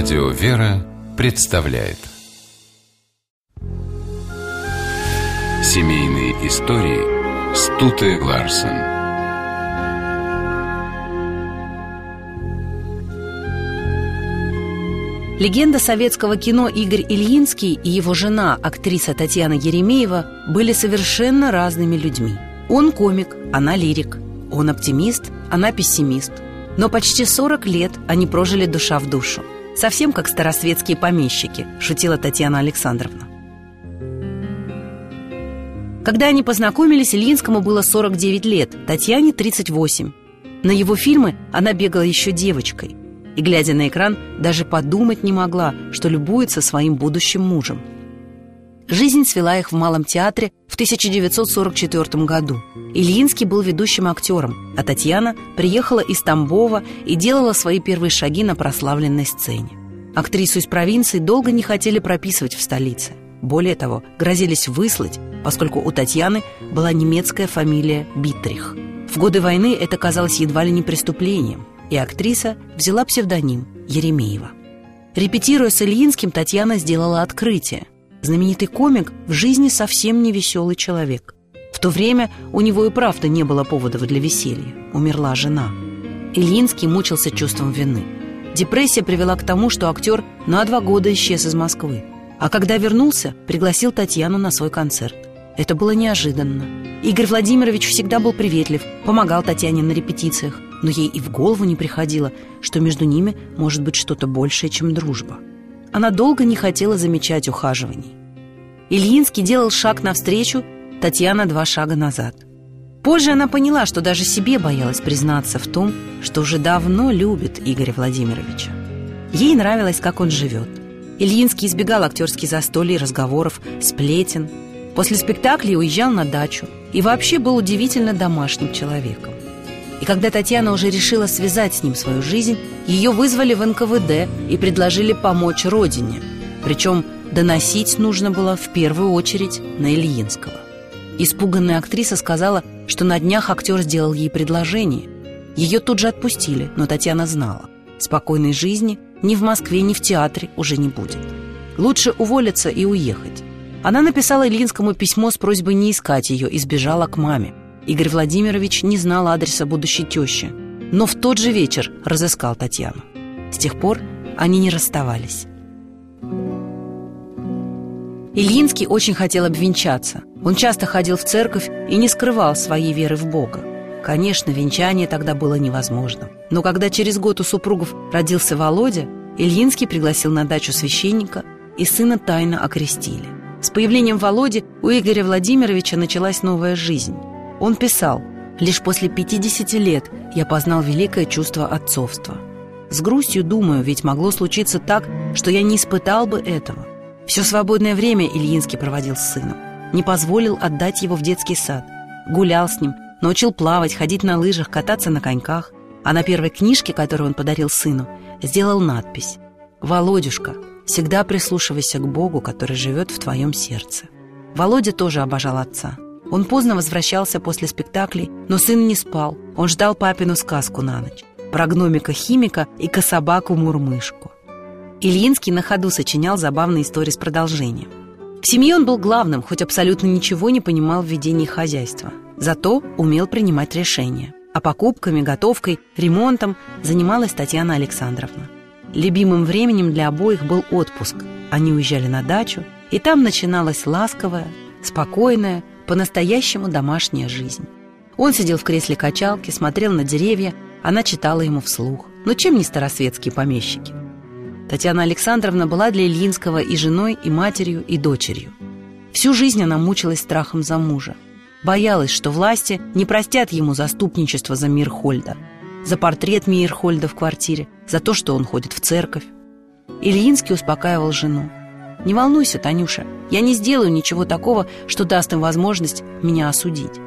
Радио «Вера» представляет Семейные истории Стуты Ларсен Легенда советского кино Игорь Ильинский и его жена, актриса Татьяна Еремеева, были совершенно разными людьми. Он комик, она лирик. Он оптимист, она пессимист. Но почти 40 лет они прожили душа в душу. Совсем как старосветские помещики, шутила Татьяна Александровна. Когда они познакомились, Ильинскому было 49 лет, Татьяне 38. На его фильмы она бегала еще девочкой – и, глядя на экран, даже подумать не могла, что любуется своим будущим мужем. Жизнь свела их в Малом театре в 1944 году. Ильинский был ведущим актером, а Татьяна приехала из Тамбова и делала свои первые шаги на прославленной сцене. Актрису из провинции долго не хотели прописывать в столице. Более того, грозились выслать, поскольку у Татьяны была немецкая фамилия Биттрих. В годы войны это казалось едва ли не преступлением – и актриса взяла псевдоним Еремеева. Репетируя с Ильинским, Татьяна сделала открытие. Знаменитый комик в жизни совсем не веселый человек. В то время у него и правда не было поводов для веселья. Умерла жена. Ильинский мучился чувством вины. Депрессия привела к тому, что актер на два года исчез из Москвы. А когда вернулся, пригласил Татьяну на свой концерт. Это было неожиданно. Игорь Владимирович всегда был приветлив, помогал Татьяне на репетициях но ей и в голову не приходило, что между ними может быть что-то большее, чем дружба. Она долго не хотела замечать ухаживаний. Ильинский делал шаг навстречу, Татьяна два шага назад. Позже она поняла, что даже себе боялась признаться в том, что уже давно любит Игоря Владимировича. Ей нравилось, как он живет. Ильинский избегал актерских застолий, разговоров, сплетен. После спектаклей уезжал на дачу и вообще был удивительно домашним человеком. И когда Татьяна уже решила связать с ним свою жизнь, ее вызвали в НКВД и предложили помочь родине. Причем доносить нужно было в первую очередь на Ильинского. Испуганная актриса сказала, что на днях актер сделал ей предложение. Ее тут же отпустили, но Татьяна знала. Спокойной жизни ни в Москве, ни в театре уже не будет. Лучше уволиться и уехать. Она написала Ильинскому письмо с просьбой не искать ее и сбежала к маме. Игорь Владимирович не знал адреса будущей тещи, но в тот же вечер разыскал Татьяну. С тех пор они не расставались. Ильинский очень хотел обвенчаться. Он часто ходил в церковь и не скрывал своей веры в Бога. Конечно, венчание тогда было невозможно. Но когда через год у супругов родился Володя, Ильинский пригласил на дачу священника, и сына тайно окрестили. С появлением Володи у Игоря Владимировича началась новая жизнь. Он писал «Лишь после 50 лет я познал великое чувство отцовства. С грустью думаю, ведь могло случиться так, что я не испытал бы этого. Все свободное время Ильинский проводил с сыном. Не позволил отдать его в детский сад. Гулял с ним, научил плавать, ходить на лыжах, кататься на коньках. А на первой книжке, которую он подарил сыну, сделал надпись «Володюшка, всегда прислушивайся к Богу, который живет в твоем сердце». Володя тоже обожал отца – он поздно возвращался после спектаклей, но сын не спал. Он ждал папину сказку на ночь. Про гномика-химика и кособаку-мурмышку. Ильинский на ходу сочинял забавные истории с продолжением. В семье он был главным, хоть абсолютно ничего не понимал в ведении хозяйства. Зато умел принимать решения. А покупками, готовкой, ремонтом занималась Татьяна Александровна. Любимым временем для обоих был отпуск. Они уезжали на дачу, и там начиналась ласковая, спокойная, по-настоящему домашняя жизнь. Он сидел в кресле качалки, смотрел на деревья, она читала ему вслух. Но чем не старосветские помещики? Татьяна Александровна была для Ильинского и женой, и матерью, и дочерью. Всю жизнь она мучилась страхом за мужа. Боялась, что власти не простят ему заступничество за Мирхольда, за портрет Мирхольда в квартире, за то, что он ходит в церковь. Ильинский успокаивал жену. Не волнуйся, Танюша, я не сделаю ничего такого, что даст им возможность меня осудить.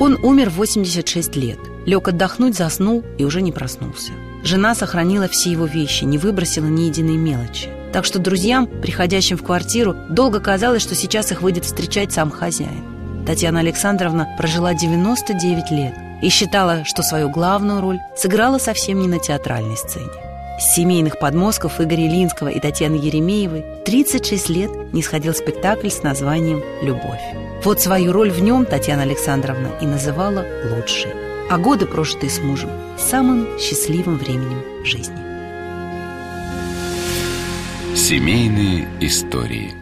Он умер в 86 лет. Лег отдохнуть, заснул и уже не проснулся. Жена сохранила все его вещи, не выбросила ни единой мелочи. Так что друзьям, приходящим в квартиру, долго казалось, что сейчас их выйдет встречать сам хозяин. Татьяна Александровна прожила 99 лет и считала, что свою главную роль сыграла совсем не на театральной сцене. Семейных подмозгов Игоря Ильинского и Татьяны Еремеевой 36 лет не сходил спектакль с названием «Любовь». Вот свою роль в нем Татьяна Александровна и называла лучшей, а годы, прожитые с мужем, самым счастливым временем жизни. Семейные истории –